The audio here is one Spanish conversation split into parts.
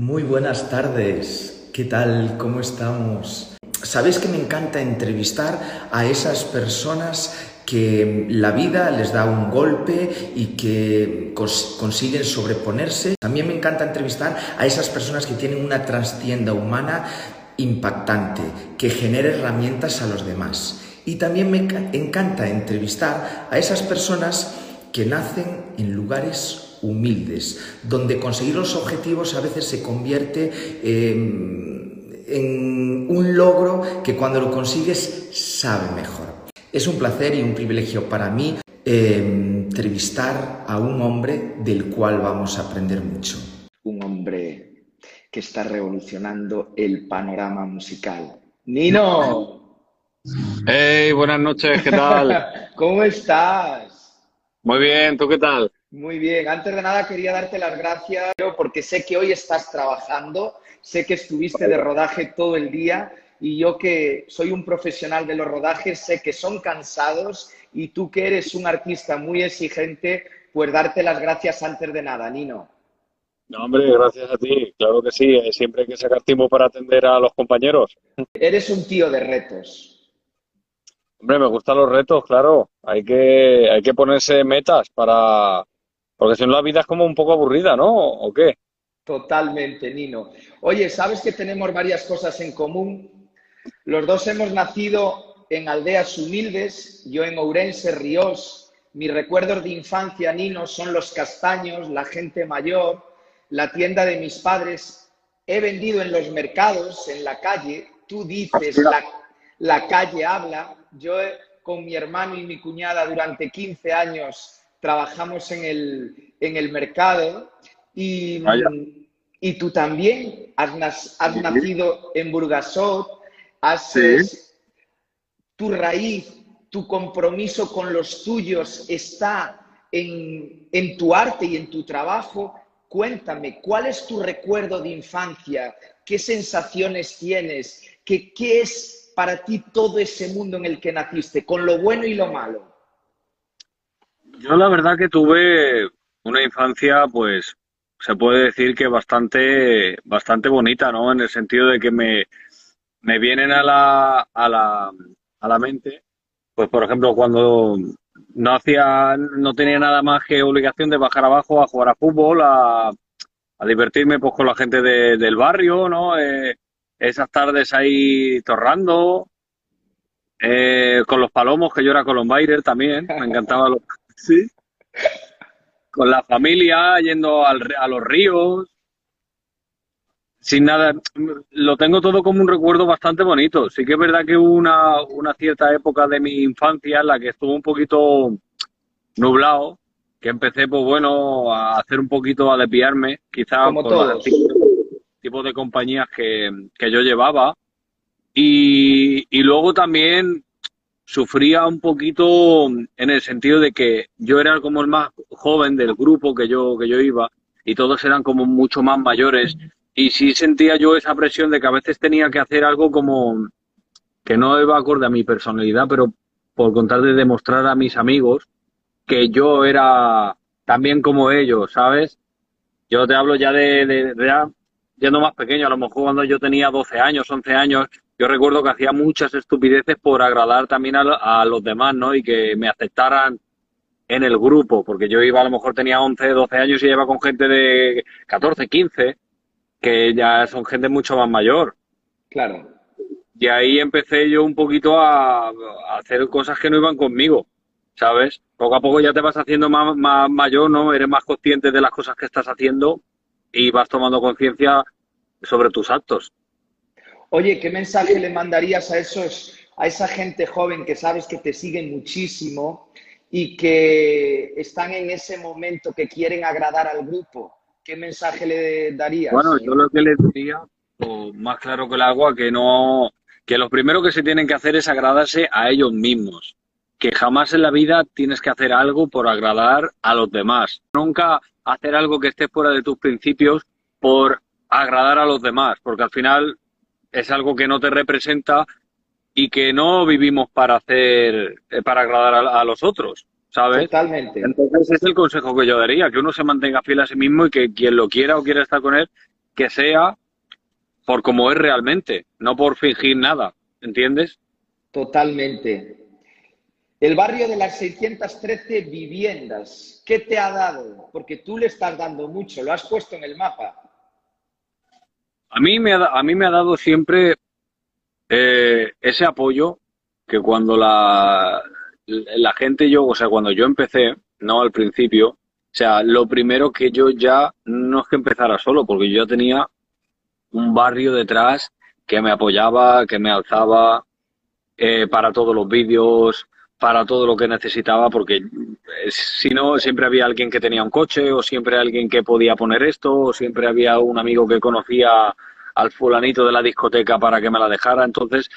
Muy buenas tardes. ¿Qué tal? ¿Cómo estamos? Sabéis que me encanta entrevistar a esas personas que la vida les da un golpe y que cons consiguen sobreponerse. También me encanta entrevistar a esas personas que tienen una trastienda humana impactante, que genera herramientas a los demás. Y también me encanta entrevistar a esas personas que nacen en lugares humildes, donde conseguir los objetivos a veces se convierte eh, en un logro que cuando lo consigues sabe mejor. Es un placer y un privilegio para mí eh, entrevistar a un hombre del cual vamos a aprender mucho. Un hombre que está revolucionando el panorama musical. Nino. Hey, buenas noches, ¿qué tal? ¿Cómo estás? Muy bien, ¿tú qué tal? Muy bien, antes de nada quería darte las gracias porque sé que hoy estás trabajando, sé que estuviste de rodaje todo el día y yo que soy un profesional de los rodajes sé que son cansados y tú que eres un artista muy exigente, pues darte las gracias antes de nada, Nino. No, hombre, gracias a ti, claro que sí, siempre hay que sacar tiempo para atender a los compañeros. Eres un tío de retos. Hombre, me gustan los retos, claro, hay que, hay que ponerse metas para, porque si no la vida es como un poco aburrida, ¿no? ¿O qué? Totalmente, Nino. Oye, ¿sabes que tenemos varias cosas en común? Los dos hemos nacido en aldeas humildes, yo en Ourense, Ríos. Mis recuerdos de infancia, Nino, son los castaños, la gente mayor, la tienda de mis padres. He vendido en los mercados, en la calle. Tú dices, la, la calle habla. Yo con mi hermano y mi cuñada durante 15 años trabajamos en el, en el mercado y, y, tú también has, has nacido en Burgasot, has, tu raíz, tu compromiso con los tuyos está en, en tu arte y en tu trabajo. Cuéntame, ¿cuál es tu recuerdo de infancia? ¿Qué sensaciones tienes? ¿Qué, ¿Qué es para ti todo ese mundo en el que naciste, con lo bueno y lo malo? Yo la verdad que tuve una infancia, pues, se puede decir que bastante, bastante bonita, ¿no? En el sentido de que me, me vienen a la, a la, a la mente, pues, por ejemplo, cuando no hacía, no tenía nada más que obligación de bajar abajo a jugar a fútbol, a, a divertirme pues con la gente de, del barrio, ¿no? Eh, esas tardes ahí torrando, eh, con los palomos, que yo era colombaire también, me encantaba los, Sí. Con la familia, yendo al, a los ríos. Sin nada, lo tengo todo como un recuerdo bastante bonito. Sí que es verdad que hubo una, una cierta época de mi infancia en la que estuvo un poquito nublado, que empecé, pues bueno, a hacer un poquito, a desviarme, quizás como por el tipo, de compañías que, que yo llevaba. Y, y, luego también sufría un poquito en el sentido de que yo era como el más joven del grupo que yo, que yo iba y todos eran como mucho más mayores y sí sentía yo esa presión de que a veces tenía que hacer algo como que no iba acorde a mi personalidad, pero por contar de demostrar a mis amigos que yo era también como ellos, ¿sabes? Yo te hablo ya de, de, de ya yendo más pequeño, a lo mejor cuando yo tenía 12 años, 11 años, yo recuerdo que hacía muchas estupideces por agradar también a, los demás, ¿no? Y que me aceptaran en el grupo, porque yo iba, a lo mejor tenía 11, 12 años y iba con gente de 14, 15, que ya son gente mucho más mayor. Claro. Y ahí empecé yo un poquito a, hacer cosas que no iban conmigo, ¿sabes? Poco a poco ya te vas haciendo más, más mayor, ¿no? Eres más consciente de las cosas que estás haciendo y vas tomando conciencia sobre tus actos. Oye, ¿qué mensaje le mandarías a esos, a esa gente joven que sabes que te siguen muchísimo y que están en ese momento que quieren agradar al grupo? ¿Qué mensaje le darías? Bueno, yo lo que les diría, más claro que el agua, que no, que lo primero que se tienen que hacer es agradarse a ellos mismos. Que jamás en la vida tienes que hacer algo por agradar a los demás. Nunca hacer algo que esté fuera de tus principios por agradar a los demás, porque al final es algo que no te representa y que no vivimos para hacer, eh, para agradar a, los otros, ¿sabes? Totalmente. Entonces es el consejo que yo daría, que uno se mantenga fiel a sí mismo y que quien lo quiera o quiera estar con él, que sea por como es realmente, no por fingir nada, ¿entiendes? Totalmente. El barrio de las 613 viviendas, ¿qué te ha dado? Porque tú le estás dando mucho, lo has puesto en el mapa. A mí me ha, a mí me ha dado siempre eh, ese apoyo que cuando la, la gente, yo, o sea, cuando yo empecé, no al principio, o sea, lo primero que yo ya no es que empezara solo, porque yo ya tenía un barrio detrás que me apoyaba, que me alzaba eh, para todos los vídeos, para todo lo que necesitaba, porque eh, si no, siempre había alguien que tenía un coche, o siempre alguien que podía poner esto, o siempre había un amigo que conocía al fulanito de la discoteca para que me la dejara. Entonces,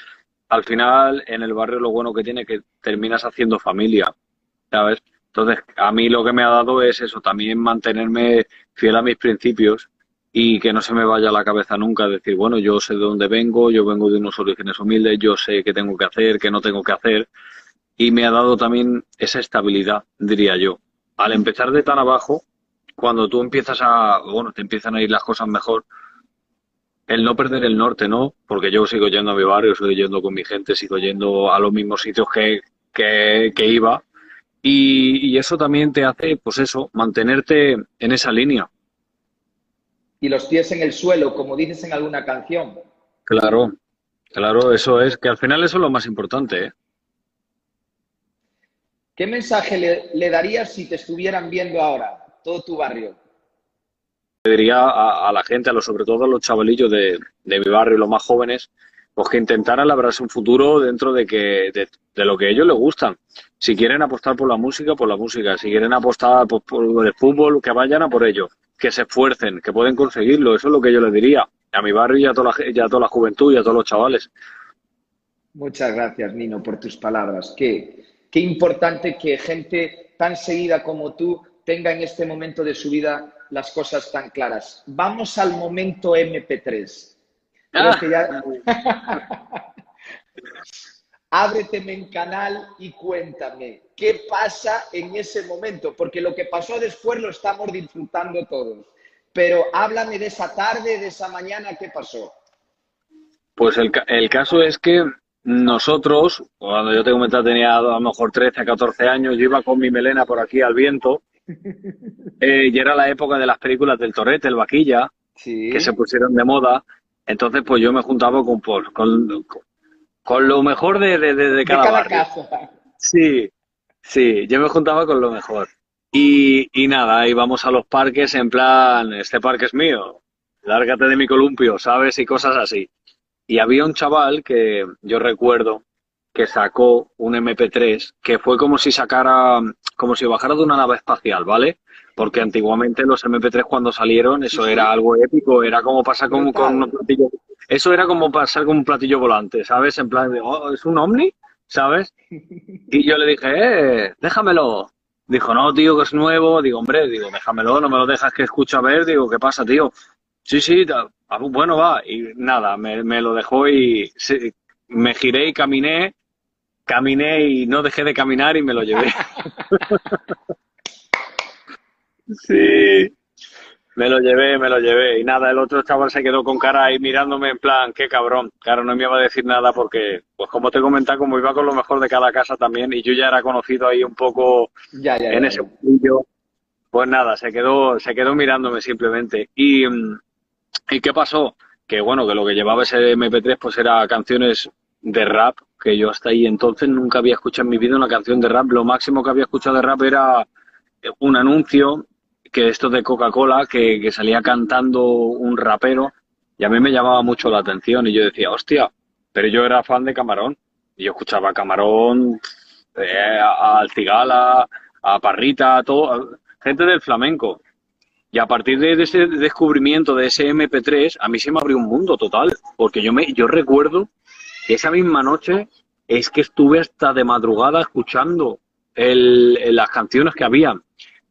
al final, en el barrio lo bueno que tiene es que terminas haciendo familia, ¿sabes? Entonces, a mí lo que me ha dado es eso, también mantenerme fiel a mis principios y que no se me vaya la cabeza nunca decir, bueno, yo sé de dónde vengo, yo vengo de unos orígenes humildes, yo sé qué tengo que hacer, qué no tengo que hacer. Y me ha dado también esa estabilidad, diría yo. Al empezar de tan abajo, cuando tú empiezas a, bueno, te empiezan a ir las cosas mejor, el no perder el norte, ¿no? Porque yo sigo yendo a mi barrio, sigo yendo con mi gente, sigo yendo a los mismos sitios que, que, que iba. Y, y, eso también te hace, pues eso, mantenerte en esa línea y los pies en el suelo, como dices en alguna canción. Claro, claro, eso es, que al final eso es lo más importante. ¿eh? ¿Qué mensaje le, darías si te estuvieran viendo ahora, todo tu barrio? Le diría a, la gente, a los, sobre todo a los chavalillos de, de, mi barrio, los más jóvenes, pues que intentaran labrarse un futuro dentro de, que, de, de, lo que a ellos les gustan. Si quieren apostar por la música, por la música. Si quieren apostar por, por el fútbol, que vayan a por ello que se esfuercen, que pueden conseguirlo. Eso es lo que yo les diría a mi barrio y a toda la, y a toda la juventud y a todos los chavales. Muchas gracias, Nino, por tus palabras. Qué, qué importante que gente tan seguida como tú tenga en este momento de su vida las cosas tan claras. Vamos al momento MP3. Ah. Ya... Ábreteme en canal y cuéntame qué pasa en ese momento, porque lo que pasó después lo estamos disfrutando todos. Pero háblame de esa tarde, de esa mañana, ¿qué pasó? Pues el, el caso es que nosotros, cuando yo te comentaba, tenía a lo mejor 13, 14 años, yo iba con mi melena por aquí al viento, eh, y era la época de las películas del Torrete, el Vaquilla, sí. que se pusieron de moda. Entonces, pues yo me juntaba con, pues, con, con con lo mejor de, de, de, de cada, de cada barrio. Casa. Sí, sí, yo me juntaba con lo mejor. Y, y nada, íbamos a los parques en plan, este parque es mío, lárgate de mi columpio, ¿sabes? Y cosas así. Y había un chaval que yo recuerdo que sacó un MP3 que fue como si sacara, como si bajara de una nave espacial, ¿vale? Porque antiguamente los MP3 cuando salieron, eso era algo épico, era como pasar con, con unos platillos eso era como pasar con un platillo volante, ¿sabes? En plan de, oh, ¿es un ovni? ¿Sabes? Y yo le dije, eh, déjamelo. Dijo, no, tío, que es nuevo. Digo, hombre, digo, déjamelo, no me lo dejas que escuche a ver. Digo, ¿qué pasa, tío? Sí, sí, ah, bueno, va. Y nada, me, me lo dejó y sí, me giré y caminé, caminé y no dejé de caminar y me lo llevé. sí. Me lo llevé, me lo llevé. Y nada, el otro chaval se quedó con cara ahí mirándome en plan, qué cabrón. Claro, no me iba a decir nada porque, pues como te comentaba, como iba con lo mejor de cada casa también, y yo ya era conocido ahí un poco ya, ya, en ya, ese pues nada, se quedó, se quedó mirándome simplemente. Y, ¿y qué pasó? Que bueno, que lo que llevaba ese MP3 pues era canciones de rap, que yo hasta ahí entonces nunca había escuchado en mi vida una canción de rap. Lo máximo que había escuchado de rap era un anuncio que esto de Coca-Cola, que, que, salía cantando un rapero, y a mí me llamaba mucho la atención, y yo decía, hostia, pero yo era fan de Camarón, y yo escuchaba Camarón, eh, a Alcigala, a Parrita, a todo, gente del flamenco. Y a partir de ese descubrimiento de ese MP3, a mí se me abrió un mundo total, porque yo, me, yo recuerdo que esa misma noche es que estuve hasta de madrugada escuchando el, las canciones que había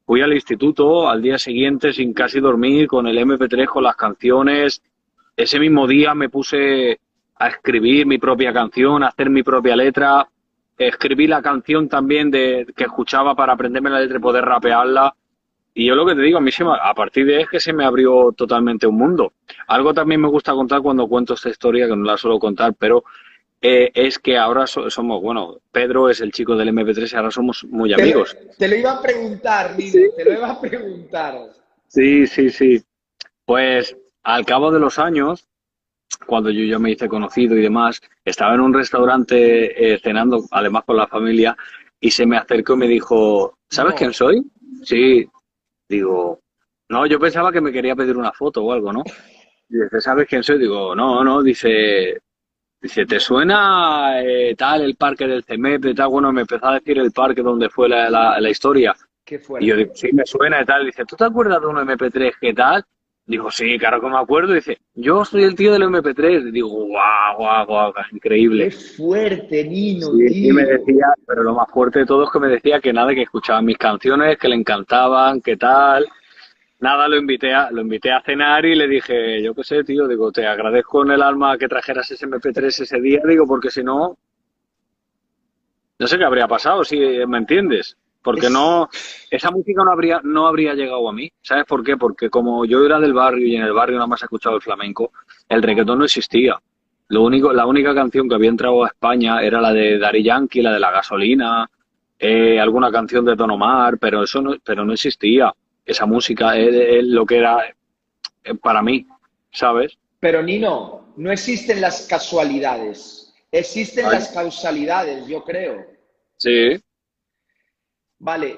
fui al instituto al día siguiente sin casi dormir, con el MP3, con las canciones. Ese mismo día me puse a escribir mi propia canción, a hacer mi propia letra. Escribí la canción también de que escuchaba para aprenderme la letra y poder rapearla. Y yo lo que te digo, a mí se a partir de ahí es que se me abrió totalmente un mundo. Algo también me gusta contar cuando cuento esta historia, que no la suelo contar, pero eh, es que ahora somos, bueno, Pedro es el chico del MP3 y ahora somos muy amigos. Te, lo iba a preguntar, Nino, te lo iba a preguntar. Sí, sí, sí. Pues al cabo de los años, cuando yo ya me hice conocido y demás, estaba en un restaurante eh, cenando, además con la familia, y se me acercó y me dijo, ¿sabes quién soy? Sí, Digo, no, yo pensaba que me quería pedir una foto o algo, ¿no? Y dice, ¿sabes quién soy? Digo, no, no, dice, dice, ¿te suena eh, tal el parque del CEMEP tal? Bueno, me empezó a decir el parque donde fue la, la, historia. ¿Qué fue? Y yo digo, sí, me suena y tal. Dice, ¿tú te acuerdas de un MP3 que tal? Digo, sí, claro que me acuerdo. Dice, yo soy el tío del MP3. Digo, guau, guau, guau, increíble. Qué fuerte, Nino, Y me decía, pero lo más fuerte de todo es que me decía que nada, que escuchaba mis canciones, que le encantaban, que tal. Nada, lo invité a, lo invité a cenar y le dije, yo qué sé, tío, digo, te agradezco en el alma que trajeras ese MP3 ese día, digo, porque si no, no sé qué habría pasado, si me entiendes. Porque no, esa música no habría, no habría llegado a mí. ¿Sabes por qué? Porque como yo era del barrio y en el barrio nada más he escuchado el flamenco, el reggaetón no existía. Lo único, la única canción que había entrado a España era la de Dari Yankee, la de la gasolina, eh, alguna canción de Don Omar, pero eso no, pero no existía. Esa música es, lo que era eh, para mí, ¿sabes? Pero Nino, no existen las casualidades, existen las causalidades, yo creo. Sí. Vale,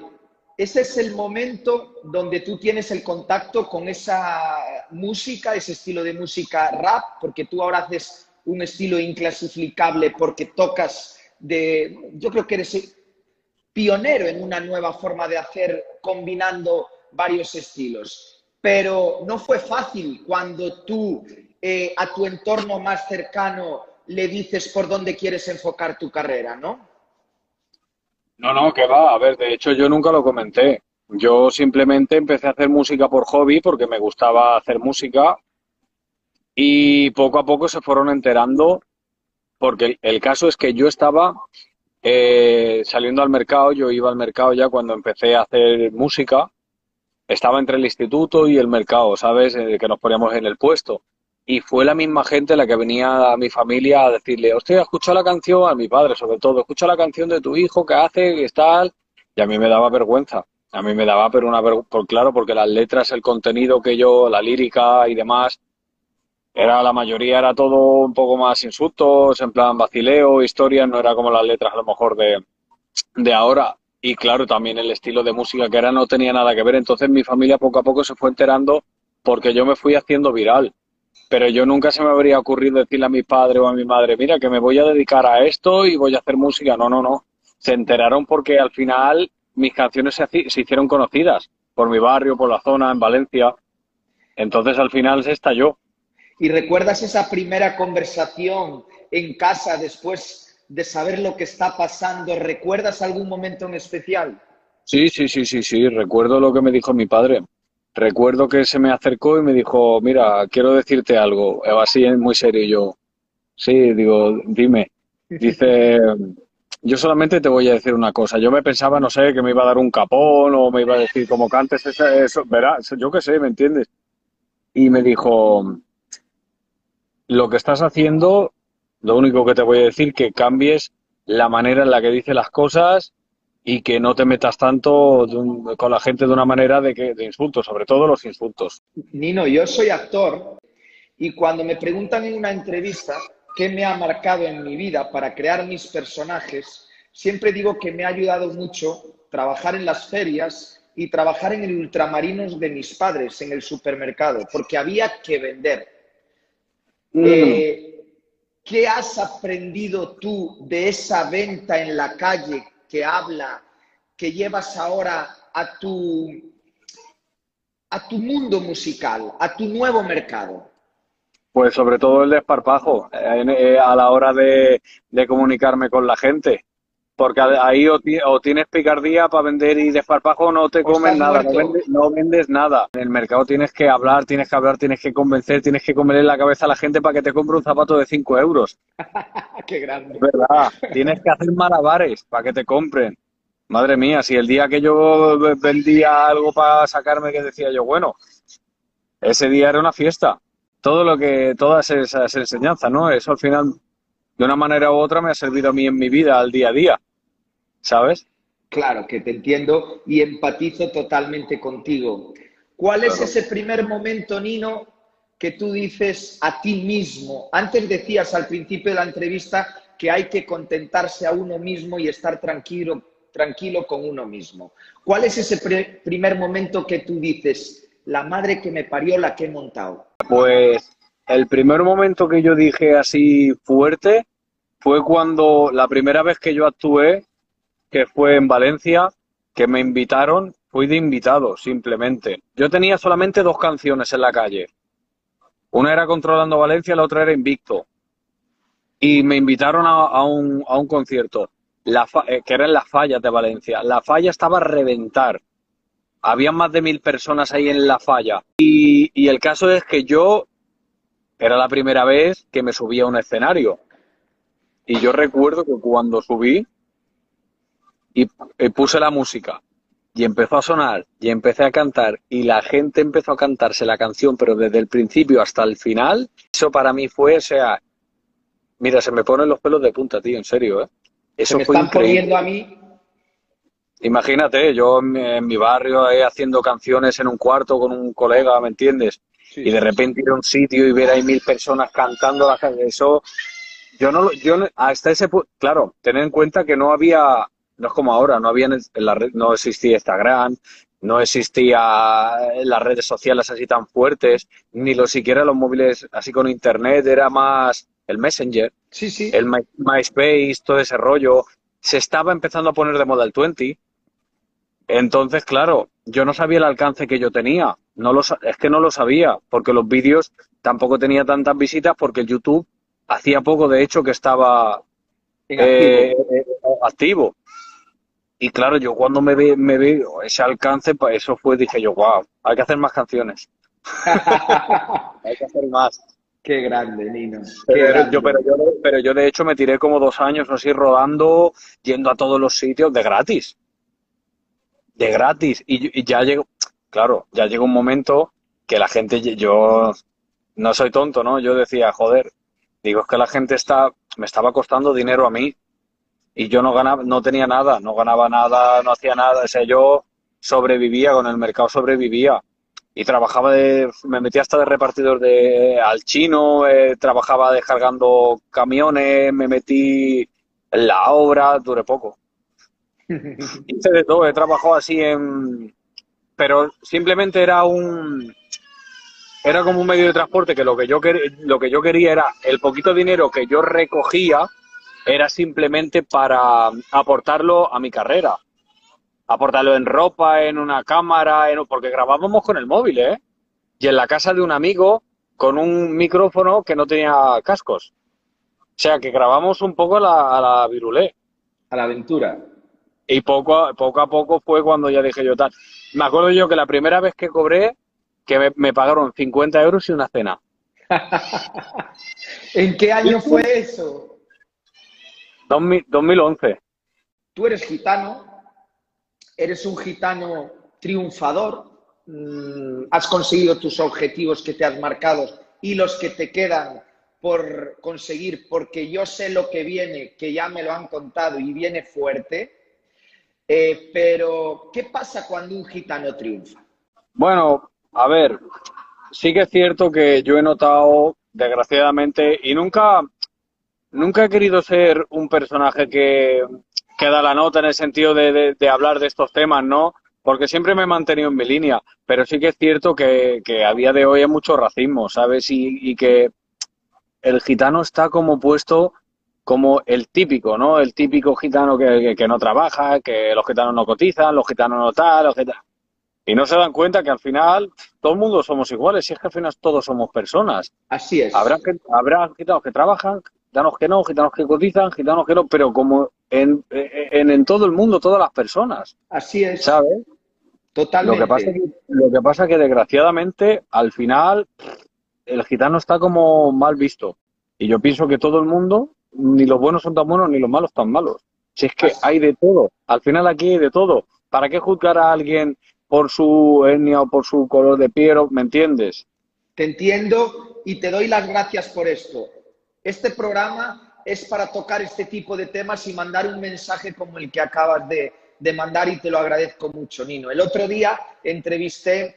ese es el momento donde tú tienes el contacto con esa música, ese estilo de música rap, porque tú ahora haces un estilo inclasificable porque tocas de, yo creo que eres pionero en una nueva forma de hacer combinando varios estilos. Pero no fue fácil cuando tú eh, a tu entorno más cercano le dices por dónde quieres enfocar tu carrera, ¿no? No, no, que va. A ver, de hecho yo nunca lo comenté. Yo simplemente empecé a hacer música por hobby porque me gustaba hacer música y poco a poco se fueron enterando porque el, caso es que yo estaba eh, saliendo al mercado, yo iba al mercado ya cuando empecé a hacer música, estaba entre el instituto y el mercado, ¿sabes? Eh, que nos poníamos en el puesto y fue la misma gente la que venía a mi familia a decirle, hostia, escucha la canción, a mi padre sobre todo, escucha la canción de tu hijo, ¿qué hace? ¿Qué tal? Y a mí me daba vergüenza. A mí me daba, pero una por, claro, porque las letras, el contenido que yo, la lírica y demás, era la mayoría era todo un poco más insultos, en plan vacileo, historias, no era como las letras a lo mejor de, de ahora. Y claro, también el estilo de música que era no tenía nada que ver. Entonces mi familia poco a poco se fue enterando porque yo me fui haciendo viral pero yo nunca se me habría ocurrido decirle a mi padre o a mi madre, mira, que me voy a dedicar a esto y voy a hacer música. No, no, no. Se enteraron porque al final mis canciones se, se hicieron conocidas por mi barrio, por la zona, en Valencia. Entonces al final se estalló. ¿Y recuerdas esa primera conversación en casa después de saber lo que está pasando? ¿Recuerdas algún momento en especial? Sí, sí, sí, sí, sí. Recuerdo lo que me dijo mi padre recuerdo que se me acercó y me dijo, mira, quiero decirte algo, así muy serio y yo, sí, digo, dime. Dice, yo solamente te voy a decir una cosa, yo me pensaba, no sé, que me iba a dar un capón o me iba a decir, como cantes eso, eso verás, yo qué sé, ¿me entiendes? Y me dijo, lo que estás haciendo, lo único que te voy a decir, que cambies la manera en la que dices las cosas y que no te metas tanto con la gente de una manera de, que, de insultos, sobre todo los insultos. Nino, yo soy actor y cuando me preguntan en una entrevista qué me ha marcado en mi vida para crear mis personajes, siempre digo que me ha ayudado mucho trabajar en las ferias y trabajar en el ultramarinos de mis padres, en el supermercado, porque había que vender. Mm. Eh, ¿Qué has aprendido tú de esa venta en la calle que habla, que llevas ahora a tu, a tu mundo musical, a tu nuevo mercado? Pues sobre todo el desparpajo eh, a la hora de, comunicarme con la gente. Porque ahí o, tienes picardía para vender y desparpajo no te comes nada, no vendes, nada. En el mercado tienes que hablar, tienes que hablar, tienes que convencer, tienes que comerle la cabeza a la gente para que te compre un zapato de 5 euros. Qué grande. verdad. Tienes que hacer malabares para que te compren. Madre mía, si el día que yo vendía algo para sacarme que decía yo, bueno, ese día era una fiesta. Todo lo que, todas esas enseñanzas, ¿no? Eso al final, de una manera u otra, me ha servido a mí en mi vida, al día a día. ¿Sabes? Claro, que te entiendo y empatizo totalmente contigo. ¿Cuál es ese primer momento, Nino, que tú dices a ti mismo? Antes decías al principio de la entrevista que hay que contentarse a uno mismo y estar tranquilo, tranquilo con uno mismo. ¿Cuál es ese primer momento que tú dices, la madre que me parió, la que he montado? Pues el primer momento que yo dije así fuerte fue cuando la primera vez que yo actué, que fue en Valencia, que me invitaron, fui de invitado simplemente. Yo tenía solamente dos canciones en la calle. Una era Controlando Valencia, la otra era Invicto. Y me invitaron a, un, a un, concierto, la eh, que era en las fallas de Valencia. La falla estaba a reventar. Había más de mil personas ahí en la falla. Y, y el caso es que yo era la primera vez que me subía a un escenario. Y yo recuerdo que cuando subí y, puse la música y empezó a sonar y empecé a cantar y la gente empezó a cantarse la canción, pero desde el principio hasta el final, eso para mí fue, o sea, mira, se me ponen los pelos de punta, tío, en serio, ¿eh? Eso me fue están poniendo a mí Imagínate, yo en, mi barrio eh, haciendo canciones en un cuarto con un colega, ¿me entiendes? Y de repente ir a un sitio y ver ahí mil personas cantando la eso, yo no, yo hasta ese punto, claro, tener en cuenta que no había, no es como ahora, no había en la red, no existía Instagram, no existía las redes sociales así tan fuertes, ni lo siquiera los móviles así con internet, era más el Messenger, sí, sí. el MySpace, todo ese rollo. Se estaba empezando a poner de moda el 20. Entonces, claro, yo no sabía el alcance que yo tenía. No lo, es que no lo sabía, porque los vídeos tampoco tenía tantas visitas, porque YouTube hacía poco, de hecho, que estaba eh, activo. Y claro, yo cuando me veo me veo ese alcance, pues eso fue, dije yo, wow, hay que hacer más canciones. hay que hacer más. Qué grande, Nino. pero, Yo, pero, yo, pero yo, de hecho, me tiré como dos años así rodando, yendo a todos los sitios de gratis. De gratis. Y, y ya llegó, claro, ya llegó un momento que la gente, yo no soy tonto, ¿no? Yo decía, joder, digo, es que la gente está, me estaba costando dinero a mí y yo no ganaba, no tenía nada, no ganaba nada, no hacía nada, o sea, yo sobrevivía con el mercado, sobrevivía y trabajaba de, me metía hasta de repartidor de al chino, eh, trabajaba descargando camiones, me metí en la obra, duré poco. Hice de todo, he trabajado así en, pero simplemente era un, era como un medio de transporte que lo que yo lo que yo quería era el poquito dinero que yo recogía era simplemente para aportarlo a mi carrera. Aportarlo en ropa, en una cámara, en, porque grabábamos con el móvil, ¿eh? Y en la casa de un amigo con un micrófono que no tenía cascos. O sea, que grabamos un poco a la, a la virulé. A la aventura. Y poco a, poco a poco fue cuando ya dije yo tal. Me acuerdo yo que la primera vez que cobré, que me, me pagaron 50 euros y una cena. ¿En qué año fue eso? 2011. Tú eres gitano, eres un gitano triunfador, mm, has conseguido tus objetivos que te has marcado y los que te quedan por conseguir, porque yo sé lo que viene, que ya me lo han contado y viene fuerte. Eh, pero, ¿qué pasa cuando un gitano triunfa? Bueno, a ver, sí que es cierto que yo he notado, desgraciadamente, y nunca, nunca he querido ser un personaje que, da la nota en el sentido de, hablar de estos temas, ¿no? Porque siempre me he mantenido en mi línea, pero sí que es cierto que, a día de hoy hay mucho racismo, ¿sabes? Y, que el gitano está como puesto como el típico, ¿no? El típico gitano que, no trabaja, que los gitanos no cotizan, los gitanos no tal, los gitanos... Y no se dan cuenta que al final todo el mundo somos iguales, y es que al final todos somos personas. Así es. Habrá, habrá gitanos que trabajan, gitanos que no, gitanos que cotizan, gitanos que no, pero como en, en, todo el mundo, todas las personas. Así es. ¿Sabes? Totalmente. Lo que pasa que, lo que, pasa que desgraciadamente al final el gitano está como mal visto. Y yo pienso que todo el mundo, ni los buenos son tan buenos, ni los malos tan malos. Si es que hay de todo. Al final aquí hay de todo. ¿Para qué juzgar a alguien por su etnia o por su color de piel? ¿Me entiendes? Te entiendo y te doy las gracias por esto. Este programa es para tocar este tipo de temas y mandar un mensaje como el que acabas de, de mandar y te lo agradezco mucho, Nino. El otro día entrevisté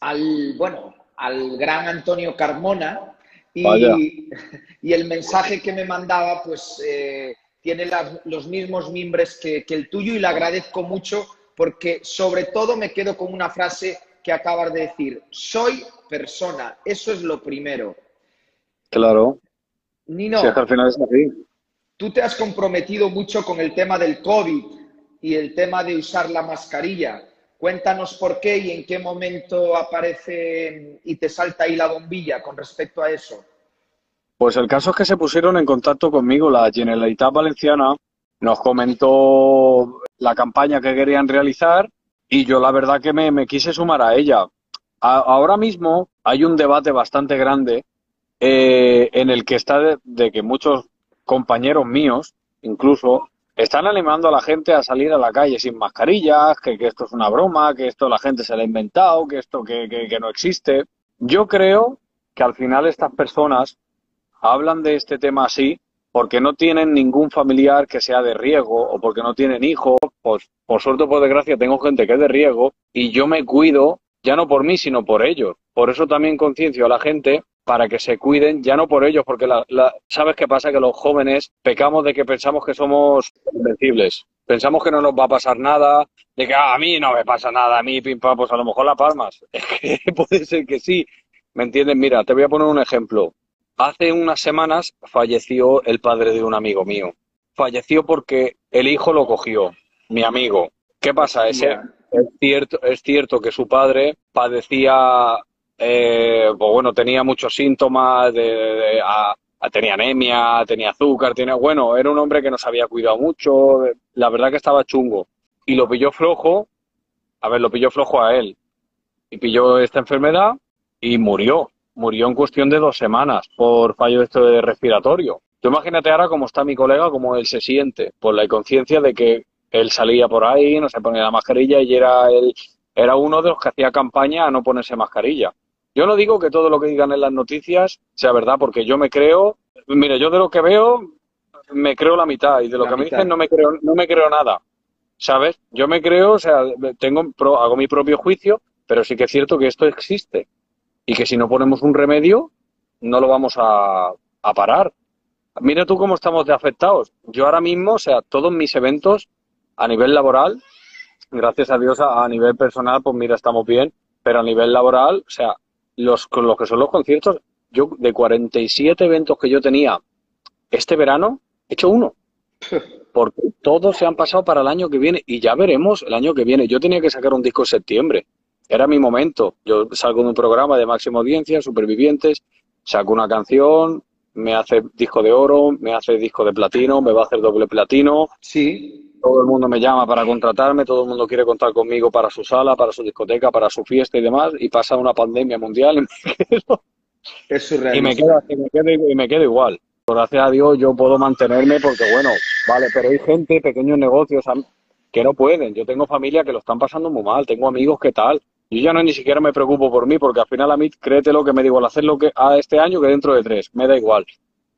al, bueno, al gran Antonio Carmona y, y el mensaje que me mandaba, pues eh, tiene los mismos mimbres que, que, el tuyo y le agradezco mucho porque sobre todo me quedo con una frase que acabas de decir, soy persona, eso es lo primero. Claro. Nino, al final es así. tú te has comprometido mucho con el tema del COVID y el tema de usar la mascarilla. Cuéntanos por qué y en qué momento aparece y te salta ahí la bombilla con respecto a eso. Pues el caso es que se pusieron en contacto conmigo la Generalitat Valenciana, nos comentó la campaña que querían realizar y yo la verdad que me, quise sumar a ella. ahora mismo hay un debate bastante grande eh, en el que está de que muchos compañeros míos, incluso, están animando a la gente a salir a la calle sin mascarillas, que, esto es una broma, que esto la gente se lo ha inventado, que esto que, que no existe. Yo creo que al final estas personas hablan de este tema así porque no tienen ningún familiar que sea de riesgo o porque no tienen hijos. Pues por suerte o por desgracia tengo gente que es de riesgo y yo me cuido ya no por mí, sino por ellos. Por eso también conciencio a la gente para que se cuiden, ya no por ellos, porque la, sabes qué pasa, que los jóvenes pecamos de que pensamos que somos invencibles. Pensamos que no nos va a pasar nada, de que ah, a mí no me pasa nada, a mí, pim, pam, pues a lo mejor la palmas. Es que puede ser que sí. ¿Me entiendes? Mira, te voy a poner un ejemplo. Hace unas semanas falleció el padre de un amigo mío. Falleció porque el hijo lo cogió, mi amigo. ¿Qué pasa? Ese, es, cierto, es cierto que su padre padecía eh, pues bueno, tenía muchos síntomas, de, tenía anemia, tenía azúcar, tenía, bueno, era un hombre que no se había cuidado mucho, la verdad que estaba chungo. Y lo pilló flojo, a ver, lo pilló flojo a él. Y pilló esta enfermedad y murió. Murió en cuestión de dos semanas por fallo de esto de respiratorio. Tú imagínate ahora cómo está mi colega, cómo él se siente, por la conciencia de que él salía por ahí, no se ponía la mascarilla y era él, era uno de los que hacía campaña a no ponerse mascarilla. Yo no digo que todo lo que digan en las noticias sea verdad, porque yo me creo, mire, yo de lo que veo me creo la mitad y de lo que me dicen no me creo, no me creo nada. ¿Sabes? Yo me creo, o sea, tengo, hago mi propio juicio, pero sí que es cierto que esto existe y que si no ponemos un remedio no lo vamos a, a parar. Mira tú cómo estamos de afectados. Yo ahora mismo, o sea, todos mis eventos a nivel laboral, gracias a Dios a, a nivel personal, pues mira, estamos bien, pero a nivel laboral, o sea, los, los que son los conciertos, yo de 47 eventos que yo tenía este verano, he hecho uno. Porque todos se han pasado para el año que viene y ya veremos el año que viene. Yo tenía que sacar un disco en septiembre. Era mi momento. Yo salgo de un programa de máxima audiencia, Supervivientes, saco una canción, me hace disco de oro, me hace disco de platino, me va a hacer doble platino. Sí todo el mundo me llama para contratarme, todo el mundo quiere contar conmigo para su sala, para su discoteca, para su fiesta y demás, y pasa una pandemia mundial y me quedo, es y me quedo, y me quedo, igual. Gracias a Dios yo puedo mantenerme porque, bueno, vale, pero hay gente, pequeños negocios que no pueden. Yo tengo familia que lo están pasando muy mal, tengo amigos que tal. Yo ya no ni siquiera me preocupo por mí porque al final a mí, créete lo que me digo, al hacer lo que a este año que dentro de tres, me da igual.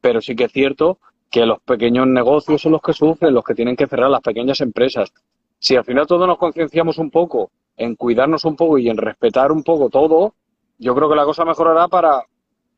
Pero sí que es cierto que los pequeños negocios son los que sufren, los que tienen que cerrar las pequeñas empresas. Si al final todos nos concienciamos un poco en cuidarnos un poco y en respetar un poco todo, yo creo que la cosa mejorará para...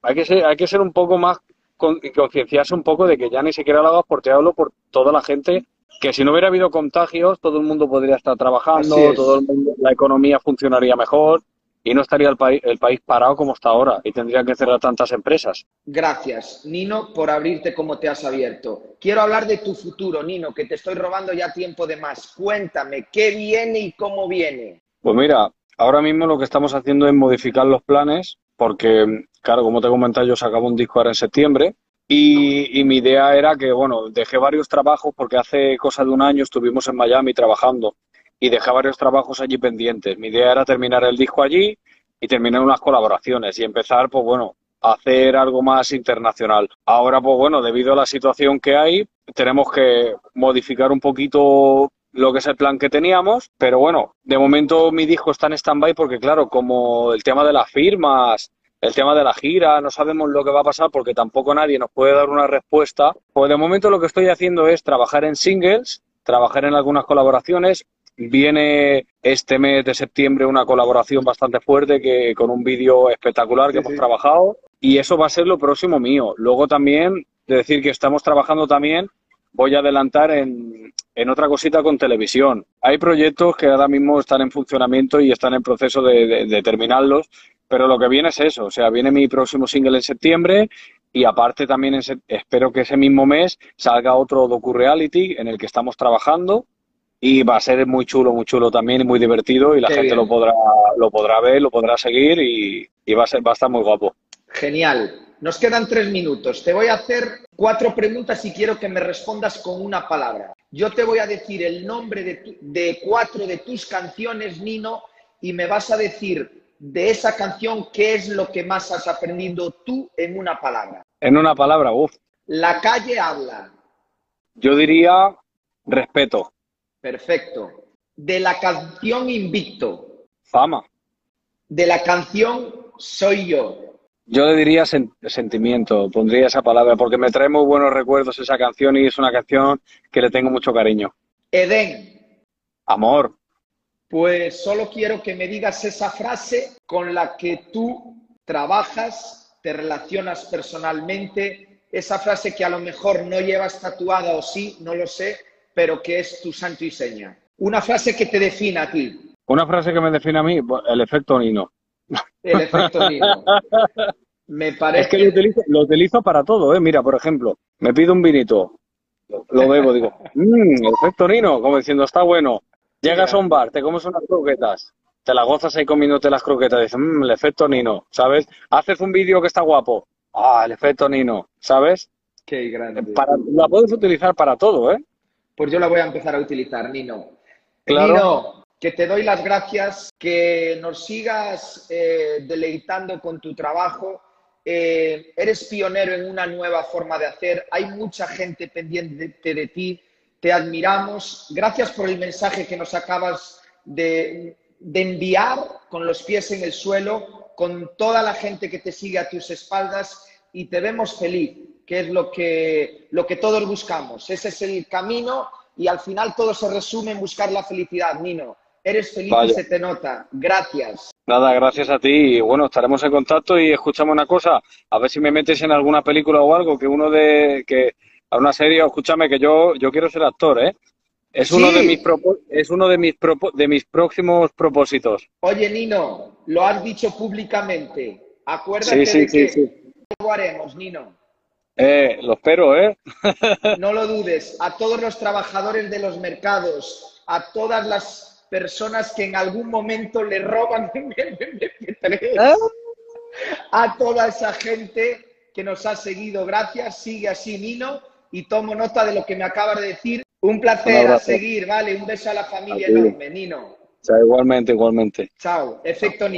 Hay que ser, hay que ser un poco más concienciarse un poco de que ya ni siquiera lo hagas por hablo por toda la gente que si no hubiera habido contagios todo el mundo podría estar trabajando, todo el mundo, la economía funcionaría mejor y no estaría el, país el país parado como está ahora y tendrían que cerrar tantas empresas. Gracias, Nino, por abrirte como te has abierto. Quiero hablar de tu futuro, Nino, que te estoy robando ya tiempo de más. Cuéntame, ¿qué viene y cómo viene? Pues mira, ahora mismo lo que estamos haciendo es modificar los planes, porque, claro, como te he comentado, yo sacaba un disco ahora en septiembre. Y, mi idea era que, bueno, dejé varios trabajos porque hace cosa de un año estuvimos en Miami trabajando y dejé varios trabajos allí pendientes. Mi idea era terminar el disco allí y terminar unas colaboraciones y empezar, pues bueno, hacer algo más internacional. Ahora, pues bueno, debido a la situación que hay, tenemos que modificar un poquito lo que es el plan que teníamos, pero bueno, de momento mi disco está en stand-by porque claro, como el tema de las firmas, el tema de la gira, no sabemos lo que va a pasar porque tampoco nadie nos puede dar una respuesta, pues de momento lo que estoy haciendo es trabajar en singles, trabajar en algunas colaboraciones, Viene este mes de septiembre una colaboración bastante fuerte que con un vídeo espectacular que hemos trabajado y eso va a ser lo próximo mío. Luego también de decir que estamos trabajando también, voy a adelantar en, en otra cosita con televisión. Hay proyectos que ahora mismo están en funcionamiento y están en proceso de, de terminarlos, pero lo que viene es eso, o sea, viene mi próximo single en septiembre y aparte también espero que ese mismo mes salga otro docu-reality en el que estamos trabajando y va a ser muy chulo, muy chulo también y muy divertido y la gente lo podrá, lo podrá ver, lo podrá seguir y, va, a ser, va a estar muy guapo. Genial. Nos quedan tres minutos. Te voy a hacer cuatro preguntas y quiero que me respondas con una palabra. Yo te voy a decir el nombre de, de cuatro de tus canciones, Nino, y me vas a decir de esa canción qué es lo que más has aprendido tú en una palabra. En una palabra, uff. La calle habla. Yo diría respeto. Perfecto. De la canción Invicto. Fama. De la canción Soy yo. Yo le diría sentimiento, pondría esa palabra, porque me trae muy buenos recuerdos esa canción y es una canción que le tengo mucho cariño. Edén. Amor. Pues solo quiero que me digas esa frase con la que tú trabajas, te relacionas personalmente, esa frase que a lo mejor no llevas tatuada o sí, no lo sé, pero que es tu santo y seña. Una frase que te defina a ti. Una frase que me define a mí, el efecto Nino. El efecto Nino. Me parece. Es que lo utilizo, para todo, ¿eh? Mira, por ejemplo, me pido un vinito, lo bebo, digo, mmm, efecto Nino, como diciendo, está bueno. Llegas a un bar, te comes unas croquetas, te la gozas ahí comiéndote las croquetas, dices, mmm, el efecto Nino, ¿sabes? Haces un vídeo que está guapo, ah, el efecto Nino, ¿sabes? Qué grande. Para, la puedes utilizar para todo, ¿eh? pues yo la voy a empezar a utilizar, Nino. Nino, que te doy las gracias, que nos sigas eh, deleitando con tu trabajo. Eh, eres pionero en una nueva forma de hacer. Hay mucha gente pendiente de, ti. Te admiramos. Gracias por el mensaje que nos acabas de, de enviar con los pies en el suelo, con toda la gente que te sigue a tus espaldas y te vemos feliz que es lo que, lo que todos buscamos. Ese es el camino y al final todo se resume en buscar la felicidad, Nino. Eres feliz y se te nota. Gracias. Nada, gracias a ti. Y bueno, estaremos en contacto y escuchamos una cosa. A ver si me metes en alguna película o algo, que uno de... que a una serie, escúchame, que yo, yo quiero ser actor, ¿eh? Es uno de mis es uno de mis de mis próximos propósitos. Oye, Nino, lo has dicho públicamente. Acuérdate de que lo haremos, Nino. Eh, lo espero, ¿eh? no lo dudes. A todos los trabajadores de los mercados, a todas las personas que en algún momento le roban ¿Eh? a toda esa gente que nos ha seguido. Gracias, sigue así, Nino, y tomo nota de lo que me acabas de decir. Un placer a seguir, ¿vale? Un beso a la familia enorme, Nino. igualmente, igualmente. Chao, efecto Nino.